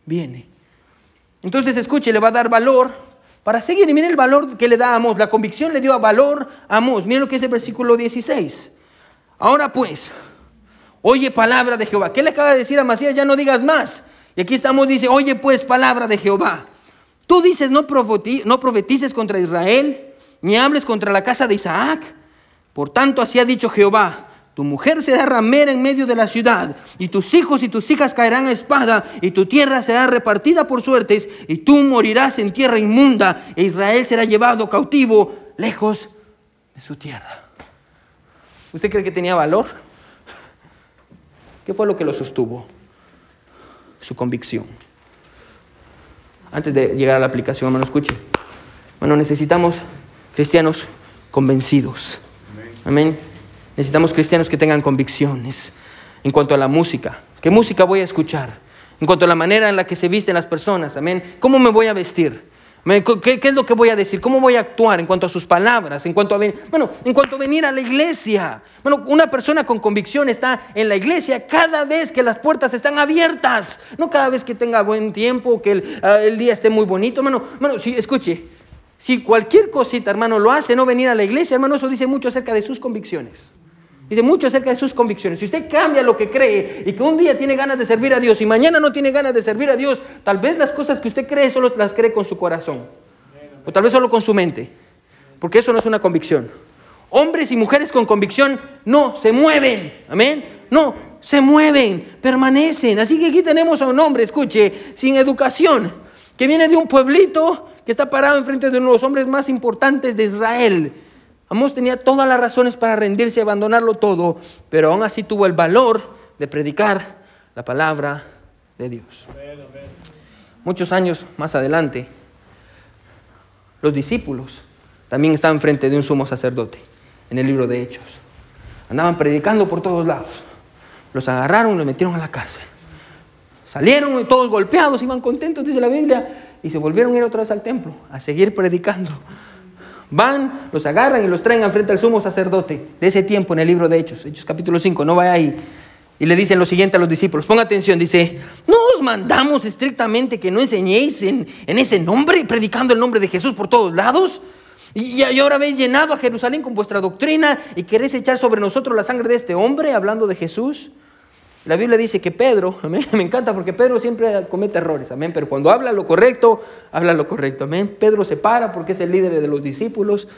viene. Entonces, escuche, le va a dar valor para seguir. Y miren el valor que le da a Amós. La convicción le dio valor a Amós. Miren lo que es el versículo 16. Ahora pues, oye palabra de Jehová. ¿Qué le acaba de decir a Macías? Ya no digas más. Y aquí estamos, dice, oye pues palabra de Jehová. Tú dices, no, no profetices contra Israel, ni hables contra la casa de Isaac. Por tanto, así ha dicho Jehová, tu mujer será ramera en medio de la ciudad, y tus hijos y tus hijas caerán a espada, y tu tierra será repartida por suertes, y tú morirás en tierra inmunda, e Israel será llevado cautivo lejos de su tierra. ¿Usted cree que tenía valor? ¿Qué fue lo que lo sostuvo? Su convicción. Antes de llegar a la aplicación, hermano, escuche. Bueno, necesitamos cristianos convencidos. Amén. Necesitamos cristianos que tengan convicciones en cuanto a la música. ¿Qué música voy a escuchar? En cuanto a la manera en la que se visten las personas. Amén. ¿Cómo me voy a vestir? ¿Qué, es lo que voy a decir? ¿Cómo voy a actuar en cuanto a sus palabras? En cuanto a, bueno, en cuanto a venir a la iglesia. Bueno, una persona con convicción está en la iglesia cada vez que las puertas están abiertas. No cada vez que tenga buen tiempo, que el, ah, día esté muy bonito. Bueno, bueno si, escuche, si cualquier cosita, hermano, lo hace no venir a la iglesia, hermano, eso dice mucho acerca de sus convicciones. Dice mucho acerca de sus convicciones. Si usted cambia lo que cree y que un día tiene ganas de servir a Dios y mañana no tiene ganas de servir a Dios, tal vez las cosas que usted cree solo las cree con su corazón. O tal vez solo con su mente. Porque eso no es una convicción. Hombres y mujeres con convicción no se mueven. Amén. No, se mueven, permanecen. Así que aquí tenemos a un hombre, escuche, sin educación, que viene de un pueblito que está parado enfrente de uno de los hombres más importantes de Israel Amós tenía todas las razones para rendirse y abandonarlo todo, pero aún así tuvo el valor de predicar la palabra de Dios. Muchos años más adelante, los discípulos también estaban frente de un sumo sacerdote en el libro de Hechos. Andaban predicando por todos lados. Los agarraron y los metieron a la cárcel. Salieron todos golpeados, iban contentos, dice la Biblia, y se volvieron a ir otra vez al templo a seguir predicando Van, los agarran y los traen frente al sumo sacerdote de ese tiempo en el libro de Hechos, Hechos capítulo 5, no vaya ahí. Y le dicen lo siguiente a los discípulos, ponga atención, dice, ¿no os mandamos estrictamente que no enseñéis en, ese nombre, predicando el nombre de Jesús por todos lados? Y, y, ahora habéis llenado a Jerusalén con vuestra doctrina y queréis echar sobre nosotros la sangre de este hombre, hablando de Jesús. La Biblia dice que Pedro, me encanta porque Pedro siempre comete errores, amén, pero cuando habla lo correcto, habla lo correcto, amén. Pedro se para porque es el líder de los discípulos.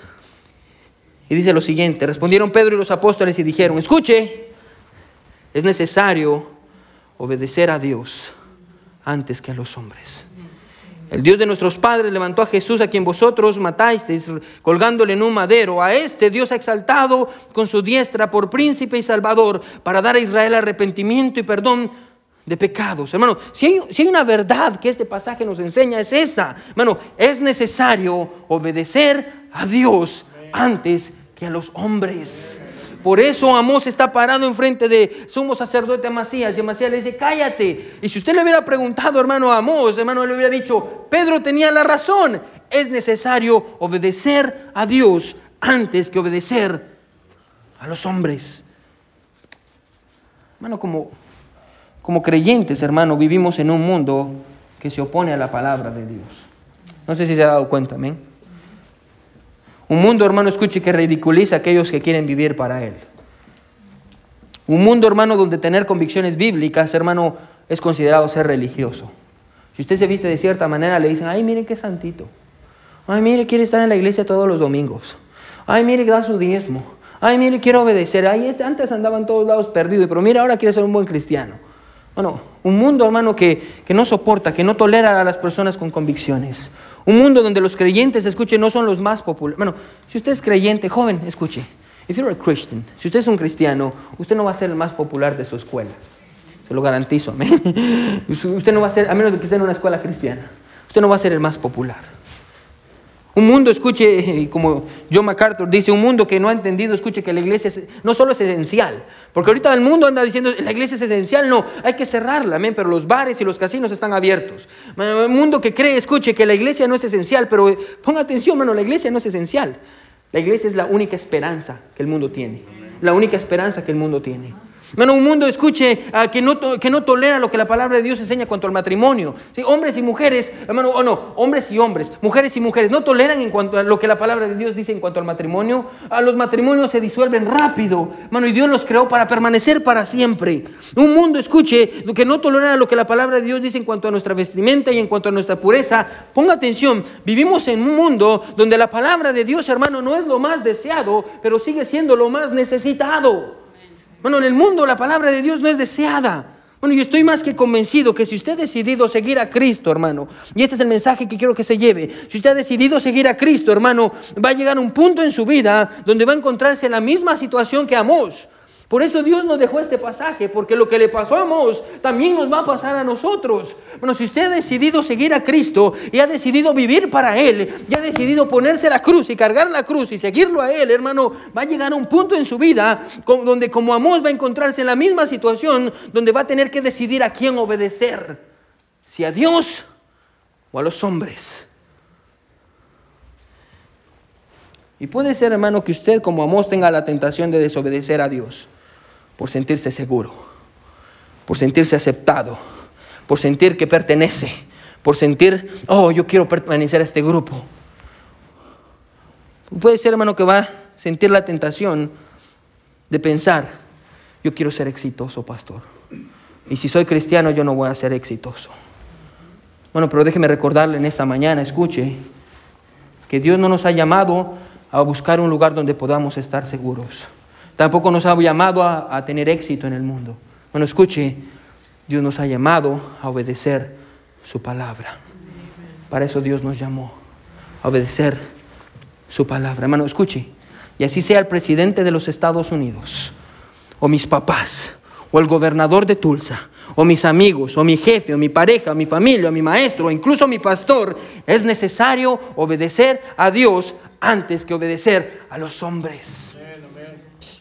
Y dice lo siguiente, respondieron Pedro y los apóstoles y dijeron, escuche, es necesario obedecer a Dios antes que a los hombres. El Dios de nuestros padres levantó a Jesús a quien vosotros matasteis colgándole en un madero. A este Dios ha exaltado con su diestra por príncipe y salvador para dar a Israel arrepentimiento y perdón de pecados. Hermano, si hay, si hay una verdad que este pasaje nos enseña es esa. Hermano, es necesario obedecer a Dios antes que a los hombres. Por eso Amós está parado enfrente de sumo sacerdote Amasías y Amasías le dice, cállate. Y si usted le hubiera preguntado, hermano, Amós, hermano, le hubiera dicho, Pedro tenía la razón. Es necesario obedecer a Dios antes que obedecer a los hombres. Hermano, como, como creyentes, hermano, vivimos en un mundo que se opone a la palabra de Dios. No sé si se ha dado cuenta, amén. Un mundo, hermano, escuche, que ridiculiza a aquellos que quieren vivir para Él. Un mundo, hermano, donde tener convicciones bíblicas, hermano, es considerado ser religioso. Si usted se viste de cierta manera, le dicen, ay, mire qué santito. Ay, mire, quiere estar en la iglesia todos los domingos. Ay, mire, da su diezmo. Ay, mire, quiere obedecer. Ay, este, antes andaba en todos lados perdido, pero mira, ahora quiere ser un buen cristiano. Bueno, un mundo, hermano, que, que no soporta, que no tolera a las personas con convicciones. Un mundo donde los creyentes, escuche, no son los más populares. Bueno, si usted es creyente, joven, escuche. If you're a Christian, si usted es un cristiano, usted no va a ser el más popular de su escuela. Se lo garantizo. Usted no va a ser, a menos de que esté en una escuela cristiana, usted no va a ser el más popular. Un mundo, escuche, como John MacArthur dice, un mundo que no ha entendido, escuche que la iglesia no solo es esencial, porque ahorita el mundo anda diciendo, la iglesia es esencial, no, hay que cerrarla, amén, pero los bares y los casinos están abiertos. Un mundo que cree, escuche, que la iglesia no es esencial, pero ponga atención, hermano, la iglesia no es esencial. La iglesia es la única esperanza que el mundo tiene, la única esperanza que el mundo tiene. Bueno, un mundo, escuche, ah, que, no, que no tolera lo que la palabra de Dios enseña cuanto al matrimonio. ¿Sí? Hombres y mujeres, hermano, o no, hombres y hombres, mujeres y mujeres, no toleran en cuanto a lo que la palabra de Dios dice en cuanto al matrimonio. A los matrimonios se disuelven rápido, hermano, y Dios los creó para permanecer para siempre. Un mundo, escuche, que no tolera lo que la palabra de Dios dice en cuanto a nuestra vestimenta y en cuanto a nuestra pureza. Ponga atención, vivimos en un mundo donde la palabra de Dios, hermano, no es lo más deseado, pero sigue siendo lo más necesitado. Bueno, en el mundo la palabra de Dios no es deseada. Bueno, yo estoy más que convencido que si usted ha decidido seguir a Cristo, hermano, y este es el mensaje que quiero que se lleve, si usted ha decidido seguir a Cristo, hermano, va a llegar un punto en su vida donde va a encontrarse en la misma situación que Amós. Por eso Dios nos dejó este pasaje, porque lo que le pasó a Mos también nos va a pasar a nosotros. Bueno, si usted ha decidido seguir a Cristo y ha decidido vivir para Él, y ha decidido ponerse la cruz y cargar la cruz y seguirlo a Él, hermano, va a llegar a un punto en su vida donde como Amós va a encontrarse en la misma situación, donde va a tener que decidir a quién obedecer, si a Dios o a los hombres. Y puede ser, hermano, que usted como Amós tenga la tentación de desobedecer a Dios por sentirse seguro, por sentirse aceptado, por sentir que pertenece, por sentir, oh, yo quiero pertenecer a este grupo. Puede ser, hermano, que va a sentir la tentación de pensar, yo quiero ser exitoso, pastor. Y si soy cristiano, yo no voy a ser exitoso. Bueno, pero déjeme recordarle en esta mañana, escuche, que Dios no nos ha llamado a buscar un lugar donde podamos estar seguros. Tampoco nos ha llamado a, tener éxito en el mundo. Bueno, escuche, Dios nos ha llamado a obedecer su palabra. Para eso Dios nos llamó, a obedecer su palabra. Hermano, escuche, y así sea el presidente de los Estados Unidos, o mis papás, o el gobernador de Tulsa, o mis amigos, o mi jefe, o mi pareja, o mi familia, o mi maestro, o incluso mi pastor, es necesario obedecer a Dios antes que obedecer a los hombres.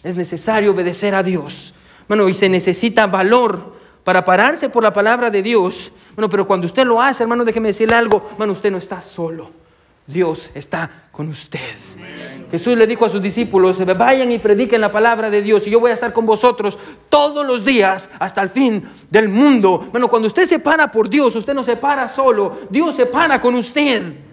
Es necesario obedecer a Dios. Bueno, y se necesita valor para pararse por la palabra de Dios. Bueno, pero cuando usted lo hace, hermano, déjeme decirle algo. Hermano, usted no está solo. Dios está con usted. Jesús le dijo a sus discípulos, vayan y prediquen la palabra de Dios y yo voy a estar con vosotros todos los días hasta el fin del mundo. Bueno, cuando usted se para por Dios, usted no se para solo, Dios se para con usted.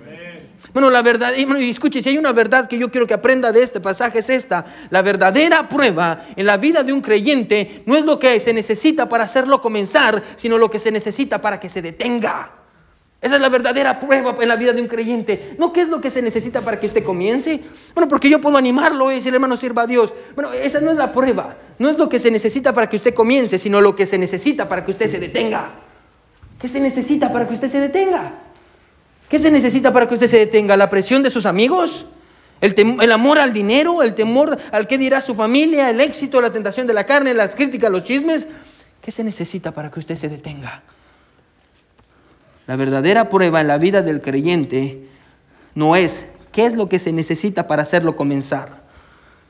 Bueno, la verdad, y escuche, si hay una verdad que yo quiero que aprenda de este pasaje es esta. La verdadera prueba en la vida de un creyente no es lo que se necesita para hacerlo comenzar, sino lo que se necesita para que se detenga. Esa es la verdadera prueba en la vida de un creyente. ¿No qué es lo que se necesita para que usted comience? Bueno, porque yo puedo animarlo y decir, hermano, sirva a Dios. Bueno, esa no es la prueba. No es lo que se necesita para que usted comience, sino lo que se necesita para que usted se detenga. ¿Qué se necesita para que usted se detenga? ¿Qué se necesita para que usted se detenga? ¿La presión de sus amigos? ¿El, amor al dinero? ¿El temor al que dirá su familia? ¿El éxito? ¿La tentación de la carne? ¿Las críticas? ¿Los chismes? ¿Qué se necesita para que usted se detenga? La verdadera prueba en la vida del creyente no es qué es lo que se necesita para hacerlo comenzar,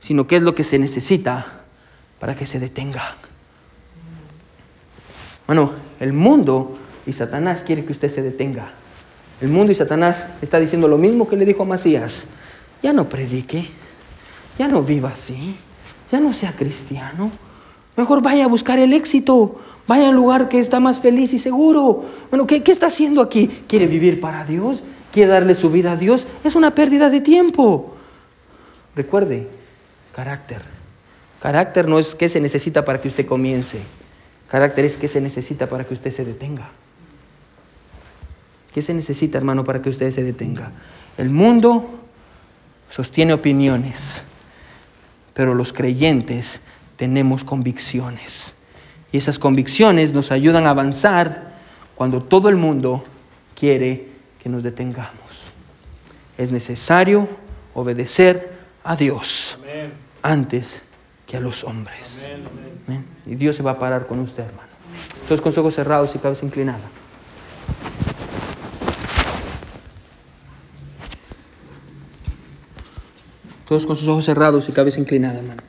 sino qué es lo que se necesita para que se detenga. Bueno, el mundo y Satanás quiere que usted se detenga. El mundo y Satanás está diciendo lo mismo que le dijo a Macías. Ya no predique, ya no viva así, ya no sea cristiano. Mejor vaya a buscar el éxito, Vaya al lugar que está más feliz y seguro. Bueno, ¿qué, está haciendo aquí? ¿Quiere vivir para Dios? ¿Quiere darle su vida a Dios? Es una pérdida de tiempo. Recuerde, carácter. Carácter no es qué se necesita para que usted comience. Carácter es qué se necesita para que usted se detenga. ¿Qué se necesita, hermano, para que usted se detenga? El mundo sostiene opiniones, pero los creyentes tenemos convicciones. Y esas convicciones nos ayudan a avanzar cuando todo el mundo quiere que nos detengamos. Es necesario obedecer a Dios antes que a los hombres. Y Dios se va a parar con usted, hermano. Todos con ojos cerrados y cabeza inclinada. Todos con sus ojos cerrados y cabeza inclinada, hermano.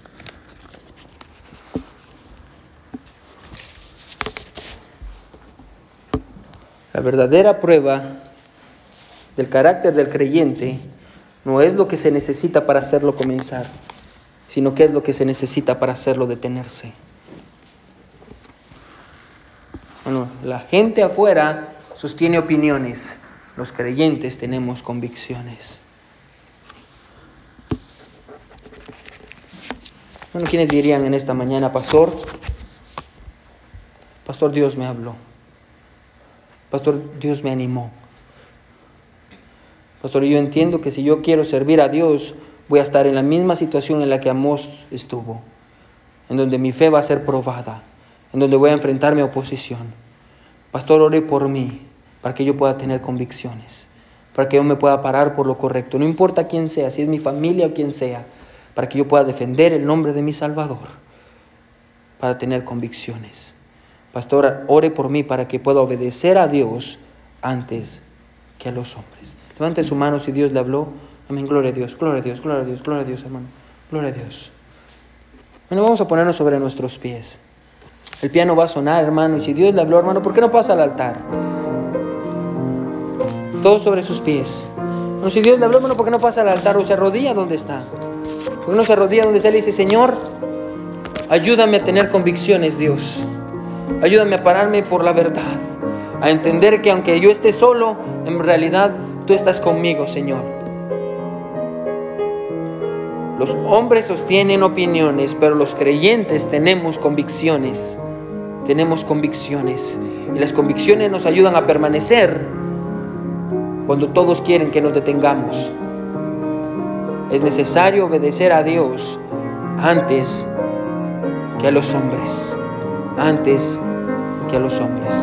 La verdadera prueba del carácter del creyente no es lo que se necesita para hacerlo comenzar, sino que es lo que se necesita para hacerlo detenerse. Bueno, la gente afuera sostiene opiniones, los creyentes tenemos convicciones. Bueno, ¿quiénes dirían en esta mañana, pastor? Pastor, Dios me habló. Pastor, Dios me animó. Pastor, yo entiendo que si yo quiero servir a Dios, voy a estar en la misma situación en la que Amós estuvo, en donde mi fe va a ser probada, en donde voy a enfrentar mi oposición. Pastor, ore por mí, para que yo pueda tener convicciones, para que yo me pueda parar por lo correcto, no importa quién sea, si es mi familia o quién sea, para que yo pueda defender el nombre de mi Salvador, para tener convicciones. Pastor, ore por mí para que pueda obedecer a Dios antes que a los hombres. Levante su mano si Dios le habló. Amén, gloria a Dios, gloria a Dios, gloria a Dios, gloria a Dios, hermano. Gloria a Dios. Bueno, vamos a ponernos sobre nuestros pies. El piano va a sonar, hermano. Y si Dios le habló, hermano, ¿por qué no pasa al altar? Todos sobre sus pies. Bueno, si Dios le habló, hermano, ¿por qué no pasa al altar o se arrodilla donde está? ¿Por qué no se arrodilla donde está y le dice, Señor, ayúdame a tener convicciones, Dios? Ayúdame a pararme por la verdad, a entender que aunque yo esté solo, en realidad tú estás conmigo, Señor. Los hombres sostienen opiniones, pero los creyentes tenemos convicciones. Tenemos convicciones. Y las convicciones nos ayudan a permanecer cuando todos quieren que nos detengamos. Es necesario obedecer a Dios antes que a los hombres antes que a los hombres.